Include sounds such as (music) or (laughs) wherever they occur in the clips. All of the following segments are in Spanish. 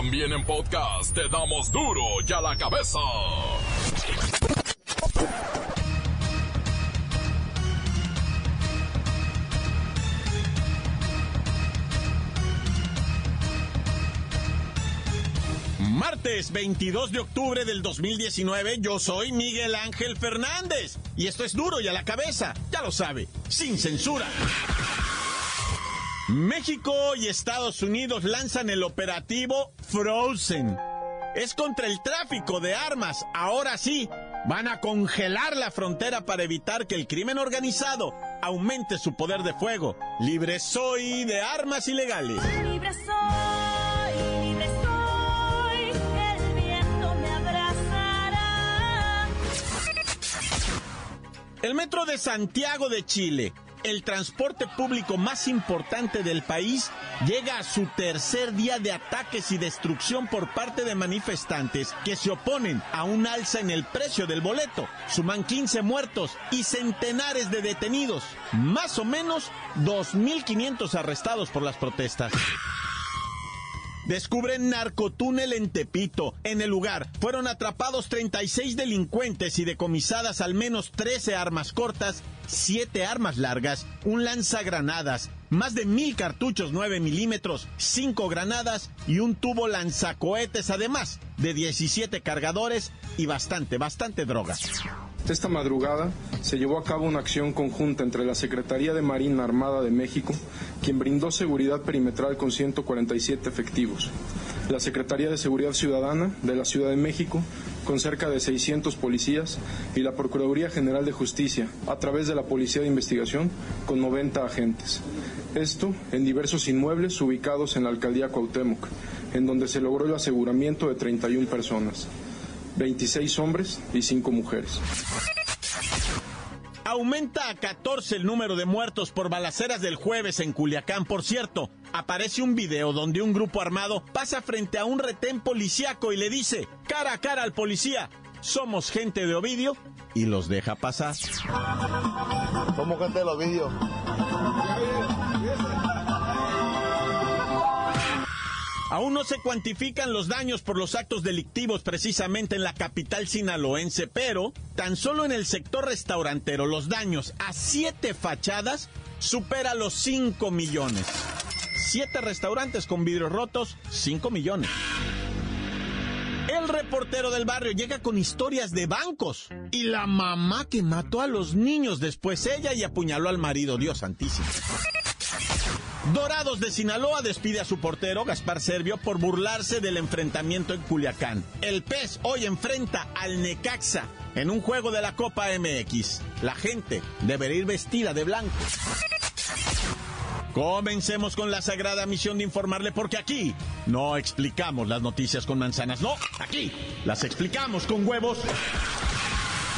También en podcast te damos duro y a la cabeza. Martes 22 de octubre del 2019, yo soy Miguel Ángel Fernández. Y esto es duro y a la cabeza, ya lo sabe, sin censura. México y Estados Unidos lanzan el operativo Frozen. Es contra el tráfico de armas. Ahora sí, van a congelar la frontera para evitar que el crimen organizado aumente su poder de fuego. Libre soy de armas ilegales. Libre soy, libre soy, el viento me abrazará. El metro de Santiago de Chile, el transporte público más importante del país, llega a su tercer día de ataques y destrucción por parte de manifestantes que se oponen a un alza en el precio del boleto. Suman 15 muertos y centenares de detenidos, más o menos 2.500 arrestados por las protestas. Descubren narcotúnel en Tepito. En el lugar fueron atrapados 36 delincuentes y decomisadas al menos 13 armas cortas, 7 armas largas, un lanzagranadas, más de mil cartuchos 9 milímetros, 5 granadas y un tubo lanzacohetes, además de 17 cargadores y bastante, bastante droga. Esta madrugada se llevó a cabo una acción conjunta entre la Secretaría de Marina Armada de México, quien brindó seguridad perimetral con 147 efectivos, la Secretaría de Seguridad Ciudadana de la Ciudad de México, con cerca de 600 policías, y la Procuraduría General de Justicia, a través de la Policía de Investigación, con 90 agentes. Esto en diversos inmuebles ubicados en la Alcaldía Cuauhtémoc, en donde se logró el aseguramiento de 31 personas. 26 hombres y 5 mujeres. Aumenta a 14 el número de muertos por balaceras del jueves en Culiacán. Por cierto, aparece un video donde un grupo armado pasa frente a un retén policíaco y le dice, cara a cara al policía, somos gente de Ovidio, y los deja pasar. Somos gente de los Aún no se cuantifican los daños por los actos delictivos precisamente en la capital sinaloense, pero tan solo en el sector restaurantero los daños a siete fachadas supera los 5 millones. Siete restaurantes con vidrios rotos, 5 millones. El reportero del barrio llega con historias de bancos. Y la mamá que mató a los niños, después ella y apuñaló al marido, Dios santísimo. Dorados de Sinaloa despide a su portero, Gaspar Servio, por burlarse del enfrentamiento en Culiacán. El pez hoy enfrenta al Necaxa en un juego de la Copa MX. La gente debería ir vestida de blanco. Comencemos con la sagrada misión de informarle porque aquí no explicamos las noticias con manzanas, no, aquí las explicamos con huevos.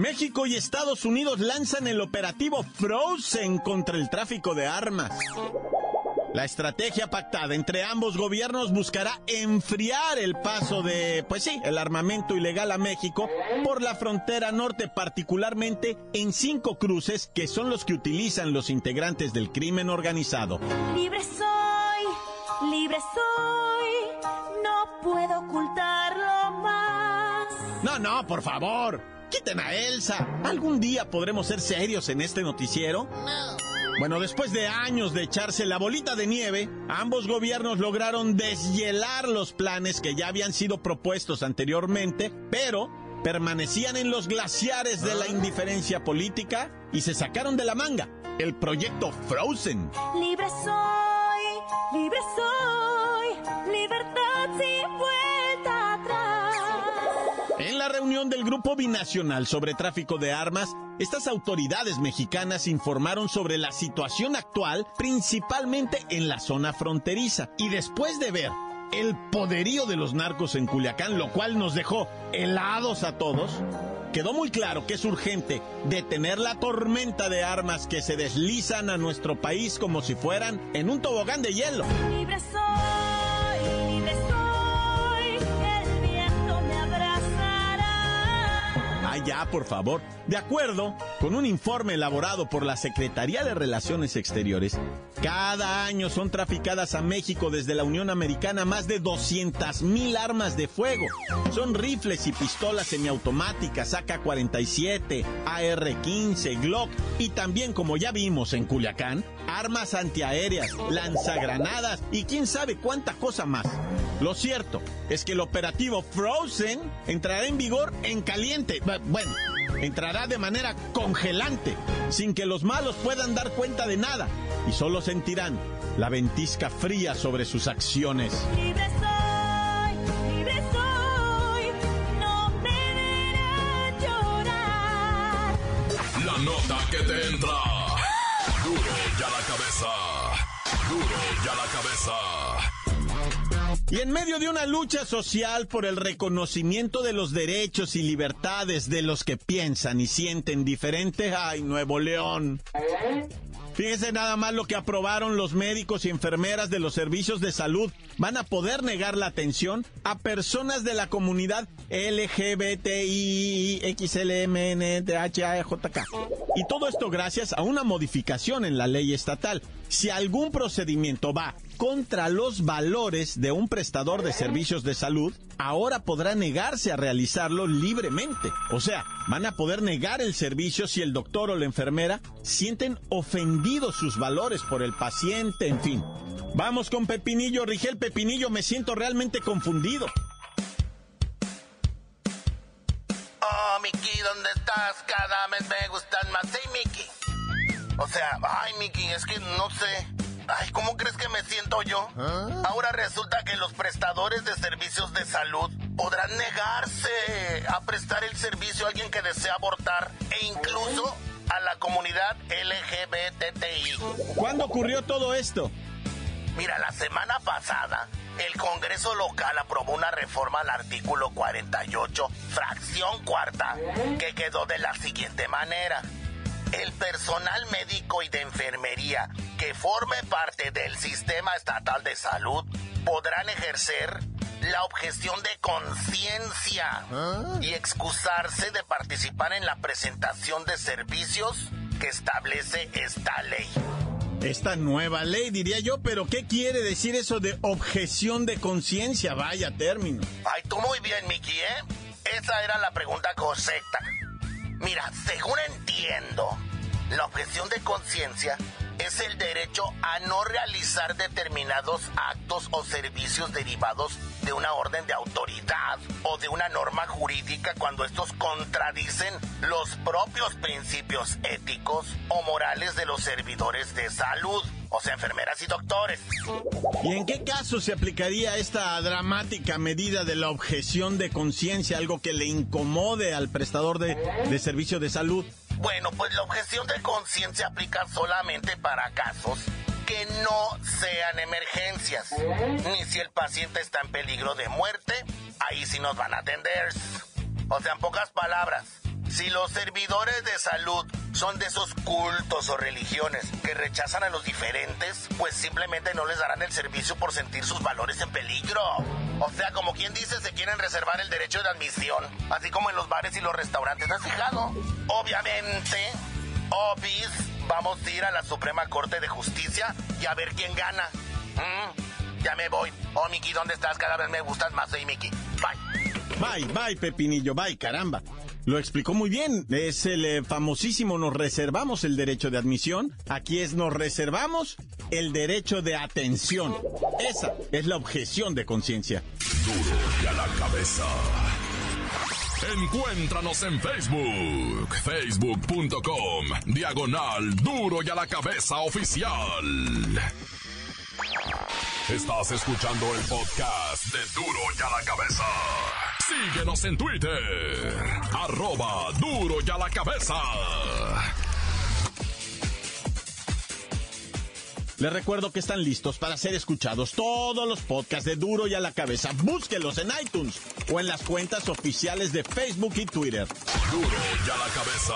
México y Estados Unidos lanzan el operativo Frozen contra el tráfico de armas. La estrategia pactada entre ambos gobiernos buscará enfriar el paso de, pues sí, el armamento ilegal a México por la frontera norte, particularmente en cinco cruces que son los que utilizan los integrantes del crimen organizado. Libre soy, libre soy, no puedo ocultarlo más. No, no, por favor. Quiten a Elsa. ¿Algún día podremos ser serios en este noticiero? Bueno, después de años de echarse la bolita de nieve, ambos gobiernos lograron deshielar los planes que ya habían sido propuestos anteriormente, pero permanecían en los glaciares de la indiferencia política y se sacaron de la manga el proyecto Frozen. Libre soy, libre soy, libertad vuelta atrás. En la reunión del Grupo Binacional sobre Tráfico de Armas, estas autoridades mexicanas informaron sobre la situación actual, principalmente en la zona fronteriza. Y después de ver el poderío de los narcos en Culiacán, lo cual nos dejó helados a todos, quedó muy claro que es urgente detener la tormenta de armas que se deslizan a nuestro país como si fueran en un tobogán de hielo. Ya, por favor. De acuerdo con un informe elaborado por la Secretaría de Relaciones Exteriores, cada año son traficadas a México desde la Unión Americana más de 200 mil armas de fuego. Son rifles y pistolas semiautomáticas AK-47, AR-15, Glock y también, como ya vimos en Culiacán, armas antiaéreas, lanzagranadas y quién sabe cuánta cosa más. Lo cierto es que el operativo Frozen entrará en vigor en caliente. Bu- Bueno, entrará de manera congelante, sin que los malos puedan dar cuenta de nada y solo sentirán la ventisca fría sobre sus acciones. Libre soy, libre soy, no me verán llorar. La nota que te entra. Duro ya la cabeza. Duro ya la cabeza. Y en medio de una lucha social por el reconocimiento de los derechos y libertades de los que piensan y sienten diferente, ¡ay, Nuevo León! Fíjense nada más lo que aprobaron los médicos y enfermeras de los servicios de salud. Van a poder negar la atención a personas de la comunidad LGBTI, XLMNTHAJK. Y todo esto gracias a una modificación en la ley estatal. Si algún procedimiento va contra los valores de un prestador de servicios de salud, ahora podrá negarse a realizarlo libremente. O sea, van a poder negar el servicio si el doctor o la enfermera sienten ofendidos sus valores por el paciente, en fin. Vamos con Pepinillo, Rigel Pepinillo, me siento realmente confundido. Oh, Mickey, ¿dónde estás? Cada vez me gustan más. Hey, Mickey. O sea, ay, Mickey, es que no sé. Ay, ¿cómo crees que me siento yo? Ahora resulta que los prestadores de servicios de salud podrán negarse a prestar el servicio a alguien que desea abortar e incluso a la comunidad LGBTI. ¿Cuándo ocurrió todo esto? Mira, la semana pasada, el Congreso local aprobó una reforma al artículo 48, fracción cuarta, que quedó de la siguiente manera. El personal médico y de enfermería que forme parte del sistema estatal de salud podrán ejercer la objeción de conciencia y excusarse de participar en la presentación de servicios que establece esta ley. Esta nueva ley, diría yo, pero ¿qué quiere decir eso de objeción de conciencia? Vaya término. Ay, tú muy bien, Mickey, ¿eh? Esa era la pregunta correcta. Mira, según entiendo, la objeción de conciencia es el derecho a no realizar determinados actos o servicios derivados de una orden de autoridad o de una norma jurídica cuando estos contradicen los propios principios éticos o morales de los servidores de salud, o sea, enfermeras y doctores. ¿Y en qué caso se aplicaría esta dramática medida de la objeción de conciencia, algo que le incomode al prestador de, de servicio de salud? Bueno, pues la objeción de conciencia aplica solamente para casos que no sean emergencias, ni si el paciente está en peligro de muerte, ahí sí nos van a atender. O sea, en pocas palabras, si los servidores de salud son de esos cultos o religiones que rechazan a los diferentes, pues simplemente no les darán el servicio por sentir sus valores en peligro. O sea, como quien dice, se quieren reservar el derecho de admisión, así como en los bares y los restaurantes. ¿Has fijado? Obviamente, obis, vamos a ir a la Suprema Corte de Justicia y a ver quién gana. Mm, ya me voy. Oh, Miki, ¿dónde estás? Cada vez me gustas más, hey, Miki. Bye. Bye, bye, Pepinillo, bye, caramba. Lo explicó muy bien. Es el eh, famosísimo nos reservamos el derecho de admisión. Aquí es nos reservamos el derecho de atención. Esa es la objeción de conciencia. Duro y a la cabeza. Encuéntranos en Facebook, facebook.com, diagonal Duro y a la cabeza oficial. Estás escuchando el podcast de Duro y a la cabeza. Síguenos en Twitter, arroba Duro y a la cabeza. Les recuerdo que están listos para ser escuchados todos los podcasts de Duro y a la cabeza. Búsquelos en iTunes o en las cuentas oficiales de Facebook y Twitter. Duro y a la cabeza.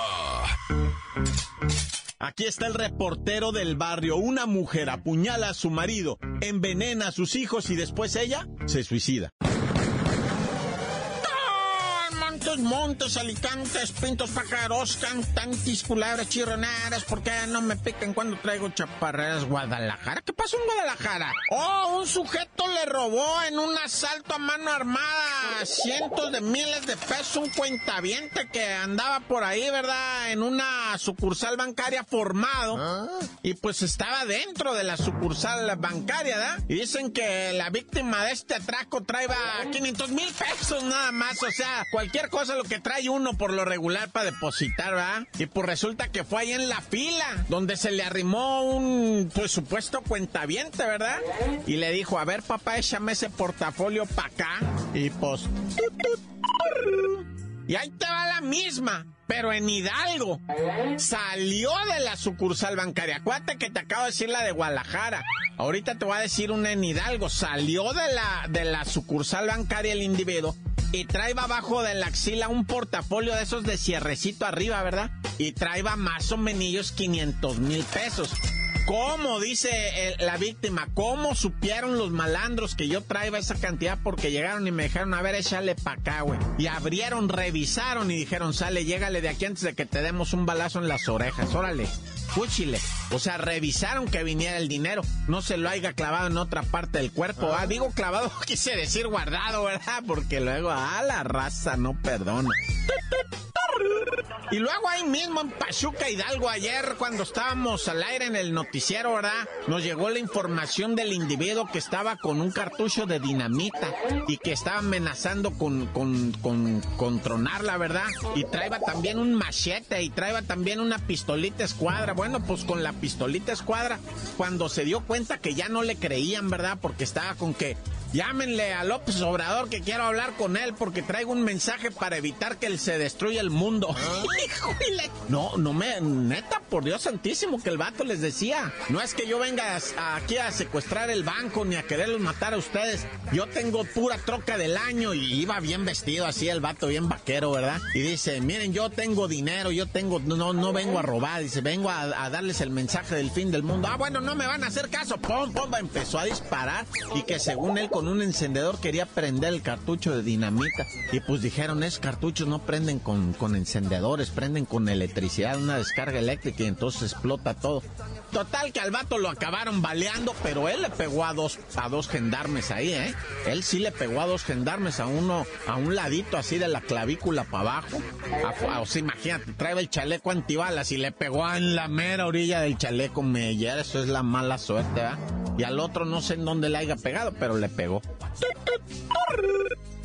Aquí está el reportero del barrio. Una mujer apuñala a su marido, envenena a sus hijos y después ella se suicida. Montes, montes, alicantes, pintos, pájaros, cantantes, culebras, chirroneras, ¿por qué no me pican cuando traigo chaparreras Guadalajara? ¿Qué pasó en Guadalajara? Oh, un sujeto le robó en un asalto a mano armada cientos de miles de pesos, un cuentaviente que andaba por ahí, ¿verdad? En una sucursal bancaria formado. Y pues estaba dentro de la sucursal bancaria, ¿verdad? Y dicen que la víctima de este atraco traía 500 mil pesos nada más, o sea, cualquier cosa lo que trae uno por lo regular para depositar, ¿verdad? Y pues resulta que fue ahí en la fila, donde se le arrimó un, pues supuesto cuentaviente, ¿verdad? Y le dijo, a ver papá, échame ese portafolio para acá. Y pues... Y ahí te va la misma, pero en Hidalgo. Salió de la sucursal bancaria. Acuérdate que te acabo de decir la de Guadalajara. Ahorita te voy a decir una en Hidalgo. Salió de la, de la sucursal bancaria el individuo y traía abajo de la axila un portafolio de esos de cierrecito arriba, ¿verdad? Y traía más o menos 500 mil pesos. ¿Cómo, dice el- la víctima, cómo supieron los malandros que yo traía esa cantidad? Porque llegaron y me dijeron, a ver, échale pa' acá, güey. Y abrieron, revisaron y dijeron, sale, llégale de aquí antes de que te demos un balazo en las orejas, órale. Fúchile. O sea, revisaron que viniera el dinero. No se lo haya clavado en otra parte del cuerpo. Ah, digo clavado, (laughs) quise decir guardado, ¿verdad? Porque luego, ah, la raza no perdona. Y luego ahí mismo en Pachuca Hidalgo ayer cuando estábamos al aire en el noticiero, ¿verdad? Nos llegó la información del individuo que estaba con un cartucho de dinamita y que estaba amenazando con, con, con, con tronarla, ¿verdad? Y traía también un machete y traía también una pistolita escuadra. Bueno, pues con la pistolita escuadra, cuando se dio cuenta que ya no le creían, ¿verdad? Porque estaba con que Llámenle a López Obrador que quiero hablar con él porque traigo un mensaje para evitar que él se destruya el mundo. No, no me, neta, por Dios santísimo que el vato les decía. No es que yo venga aquí a secuestrar el banco ni a quererlos matar a ustedes. Yo tengo pura troca del año y iba bien vestido así el vato, bien vaquero, ¿verdad? Y dice, miren, yo tengo dinero, yo tengo, no, no vengo a robar, dice, vengo a, a darles el mensaje del fin del mundo. Ah, bueno, no me van a hacer caso. Pum, pum, empezó a disparar y que según él con un encendedor quería prender el cartucho de dinamita. Y pues dijeron, esos cartuchos no prenden con, con prenden con electricidad, una descarga eléctrica y entonces explota todo. Total que al vato lo acabaron baleando, pero él le pegó a dos, a dos gendarmes ahí, ¿eh? Él sí le pegó a dos gendarmes, a uno, a un ladito así de la clavícula para abajo. A- a- o sea, imagínate, trae el chaleco antibalas y le pegó en la mera orilla del chaleco Meyer, eso es la mala suerte. Y al otro no sé en dónde le haya pegado, pero le pegó.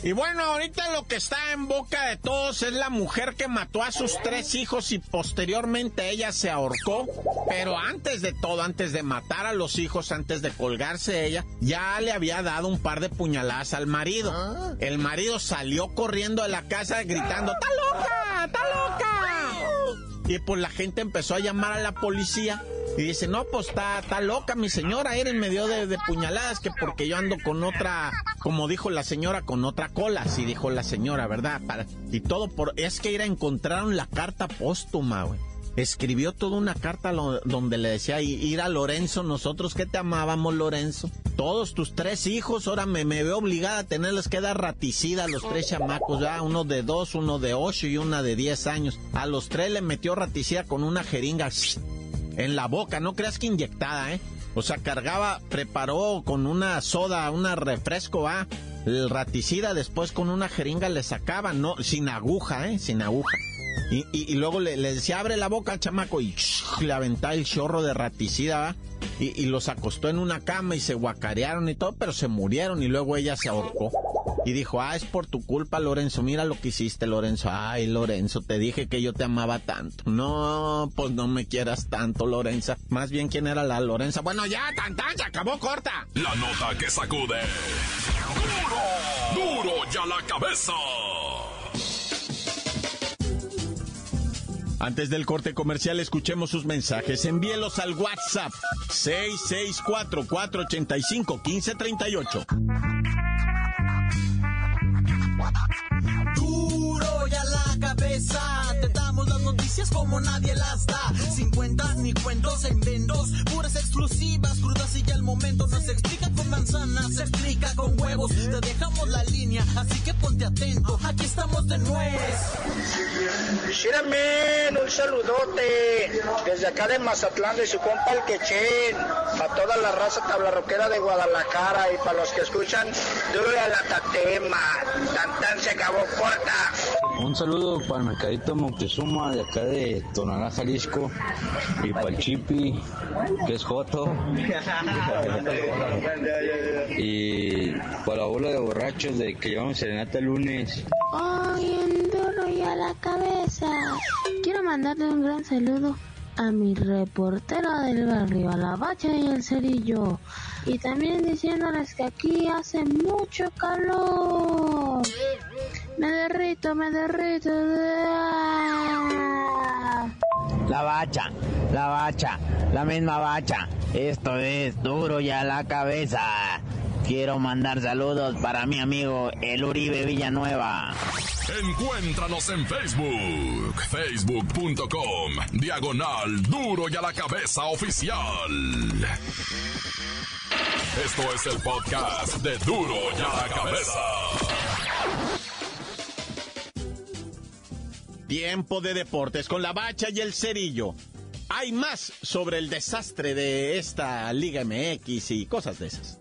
Y bueno, ahorita lo que está en boca de todos es la mujer que mató a sus tres hijos y posteriormente ella se ahorcó. Pero antes de todo, antes de matar a los hijos, antes de colgarse ella, ya le había dado un par de puñaladas al marido. El marido salió corriendo de la casa gritando, ¡Está loca! ¡Está loca! Y pues la gente empezó a llamar a la policía. Y dice, no, pues está, está loca mi señora, era en medio de, de puñaladas, que porque yo ando con otra, como dijo la señora, con otra cola, así dijo la señora, ¿verdad? Para, y todo por, es que ir a encontraron la carta póstuma, güey. Escribió toda una carta donde le decía, "I- ir a Lorenzo, nosotros que te amábamos, Lorenzo. Todos tus tres hijos, ahora me, me veo obligada a tenerles que dar raticida a los tres chamacos, ya uno de dos, uno de ocho y una de diez años. A los tres le metió raticida con una jeringa en la boca, no creas que inyectada, ¿eh? O sea, cargaba, preparó con una soda, una refresco, ¿ah? El raticida, después con una jeringa le sacaba, no, sin aguja, ¿eh? Sin aguja. Y, y- y luego le, decía, abre la boca al chamaco y le aventaba el chorro de raticida, ¿va? Y, y los acostó en una cama y se guacarearon y todo, pero se murieron y luego ella se ahorcó. Y dijo, ah, es por tu culpa, Lorenzo, mira lo que hiciste, Lorenzo. Ay, Lorenzo, te dije que yo te amaba tanto. No, pues no me quieras tanto, Lorenza. Más bien, ¿quién era la Lorenza? Bueno, ya, tan, tan, se acabó corta. La nota que sacude. ¡Duro! ¡Duro ya la cabeza! Antes del corte comercial, escuchemos sus mensajes. Envíelos al WhatsApp 664-485-1538. Damos las noticias como nadie las da. Sin cuentas ni cuentos en vendos, puras exclusivas, crudas y ya el momento. No se explica con manzanas, se explica con huevos. Te dejamos la línea, así que ponte atento. Aquí estamos de nuez. Shiramen, un saludote desde acá de Mazatlán de su compa el Quechén, a toda la raza tablarroquera de Guadalajara y para los que escuchan, duro y a la tatema, tan tan se acabó corta. Un saludo para el Mercadito De acá de Tonalá, Jalisco y para el Chipi, que es Joto. (laughs) y para la bola de borrachos de que llevamos serenata el lunes. Ay, el duro y a la cabeza. Quiero mandarle un gran saludo a mi reportera del barrio, a la bacha y el cerillo. Y también diciéndoles que aquí hace mucho calor. Me derrito, me derrito. La bacha, la bacha, la misma bacha. Esto es duro y a la cabeza. Quiero mandar saludos para mi amigo el Uribe Villanueva. Encuéntranos en Facebook, facebook.com, diagonal duro y a la cabeza oficial. Esto es el podcast de duro y a la cabeza. Tiempo de deportes con la bacha y el cerillo. Hay más sobre el desastre de esta Liga MX y cosas de esas.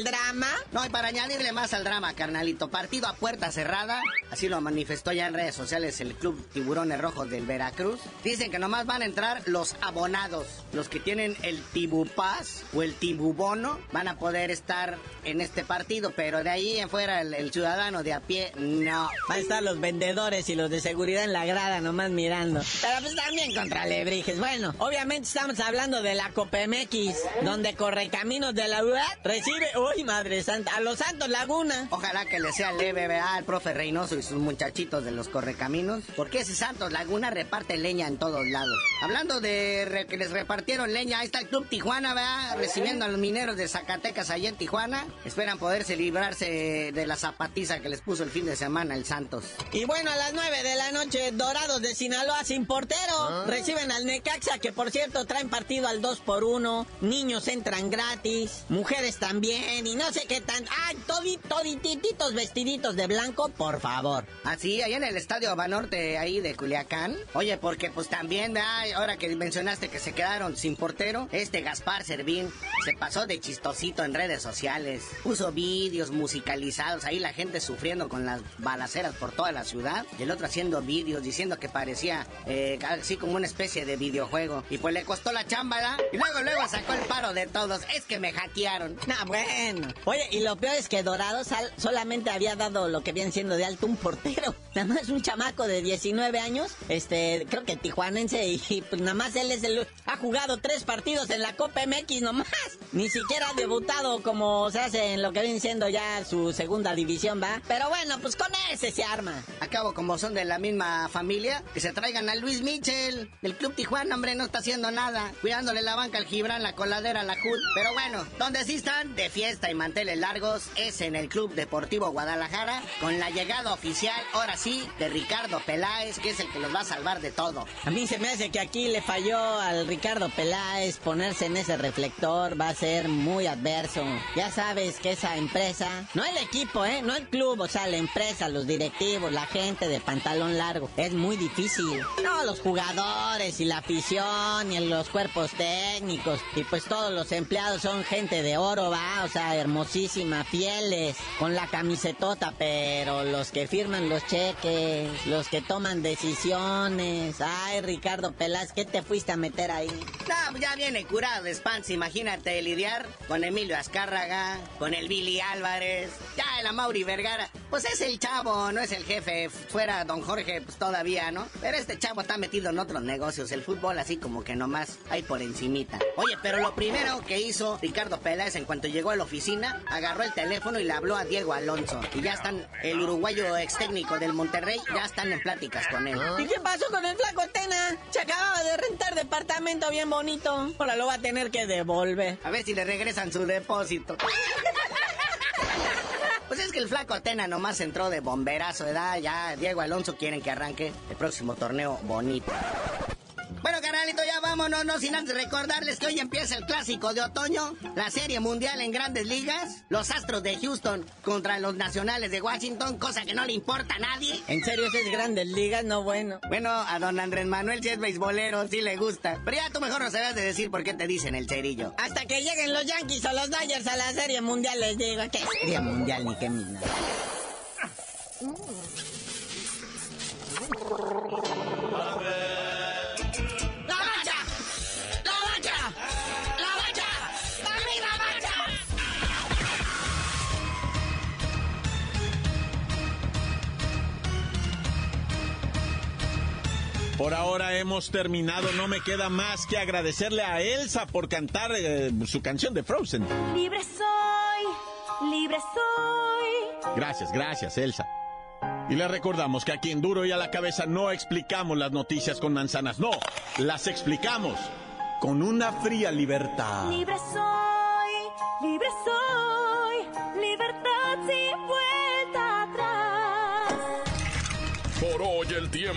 El drama? No, y para añadirle más al drama, carnalito, partido a puerta cerrada, así lo manifestó ya en redes sociales el Club Tiburones Rojos del Veracruz. Dicen que nomás van a entrar los abonados, los que tienen el Tibupaz o el Tibubono, van a poder estar en este partido, pero de ahí en fuera el, el ciudadano de a pie, no. Van a estar los vendedores y los de seguridad en la grada nomás mirando. Pero pues también contra Lebrijes. Bueno, obviamente estamos hablando de la Copa MX, donde Correcaminos de la UAT recibe, uy madre santa, a los Santos Laguna. Ojalá que le sea leve, vea, al profe Reynoso y sus muchachitos de los correcaminos, porque ese Santos Laguna reparte leña en todos lados. Hablando de re- que les repartieron leña, ahí está el Club Tijuana, vea, recibiendo a los mineros de Zacatecas allá en Tijuana. Esperan poderse librarse de la zapatiza que les puso el fin de semana el Santos. Y bueno, a las 9 de la noche, Dorados de Sinaloa sin portero. Reciben al Necaxa, que por cierto traen partido al 2 por 1 Niños entran gratis, mujeres también, y no sé qué tan. ¡Ay, todi, toditititos vestiditos de blanco, por favor! Así, allá en el estadio Banorte, ahí de Culiacán. Oye, porque pues también, ay, ahora que mencionaste que se quedaron sin portero, este Gaspar Servín se pasó de chistosito en redes sociales. Puso vídeos musicalizados, ahí la gente sufriendo con las balaceras por toda la ciudad. Y el otro haciendo vídeos diciendo que parecía eh, así como una especie de videojuego. Y pues le costó la chamba, ¿verdad? Y luego, luego sacó el paro de todos. Es que me hackearon. No, bueno. Oye, y lo peor es que Dorados sal- solamente había dado lo que viene siendo de alto un portero. (laughs) Nada más un chamaco de 19 años, este, creo que tijuanense, y, pues nada más él es el... Ha jugado tres partidos en la Copa MX nomás. Ni siquiera ha debutado como se hace en lo que viene siendo ya su segunda división, ¿va? Pero bueno, pues con ese se arma. Acabo como son de la misma familia, que se traigan a Luis Michel. El Club Tijuana, hombre, no está haciendo nada. Cuidándole la banca al Gibran, la coladera, la HUD. Pero bueno, donde sí están de fiesta y manteles largos es en el Club Deportivo Guadalajara, con la llegada oficial, ahora sí, de Ricardo Peláez, que es el que los va a salvar de todo. A mí se me hace que aquí le falló al Ricardo Peláez ponerse en ese reflector, va a ser muy adverso. Ya sabes que esa empresa, no el equipo, ¿eh? No el club, o sea, la empresa, los directivos, la gente de pantalón largo, es muy difícil. No, los jugadores y la afición y los cuerpos técnicos y pues todos los empleados son gente de oro, va, o sea, hermosísima, fieles, con la camisetota, pero los que firman los cheques, los que toman decisiones, ay, Ricardo Peláez, ¿qué te fuiste a meter ahí? Ya viene curado de Spans, imagínate lidiar con Emilio Azcárraga, con el Billy Álvarez, ya el Mauri Vergara. Pues es el chavo, no es el jefe. Fuera don Jorge, pues todavía, ¿no? Pero este chavo está metido en otros negocios. El fútbol así como que nomás hay por encimita. Oye, pero lo primero que hizo Ricardo Peláez en cuanto llegó a la oficina, agarró el teléfono y le habló a Diego Alonso. Y ya están, el uruguayo ex técnico del Monterrey, ya están en pláticas con él. ¿Y qué pasó con el flaco Tena? Se acababa de rentar departamento bien bonito. Ahora lo va a tener que devolver. A ver si le regresan su depósito. (laughs) Es que el flaco Atena nomás entró de bomberazo, ¿verdad? Ya Diego Alonso quieren que arranque el próximo torneo bonito. Bueno, carnalito, ya vámonos, no sin antes recordarles que hoy empieza el clásico de otoño, la serie mundial en grandes ligas, los Astros de Houston contra los Nacionales de Washington, cosa que no le importa a nadie. ¿En serio ese es grandes ligas? No bueno. Bueno, a don Andrés Manuel si es beisbolero, sí le gusta. Pero ya tú mejor no sabes de decir por qué te dicen el cerillo. Hasta que lleguen los Yankees o los Dodgers a la serie mundial les digo que serie mundial ni qué mina. Por ahora hemos terminado, no me queda más que agradecerle a Elsa por cantar eh, su canción de Frozen. Libre soy, libre soy. Gracias, gracias, Elsa. Y le recordamos que aquí en Duro y a la cabeza no explicamos las noticias con manzanas, no, las explicamos con una fría libertad. Libre soy,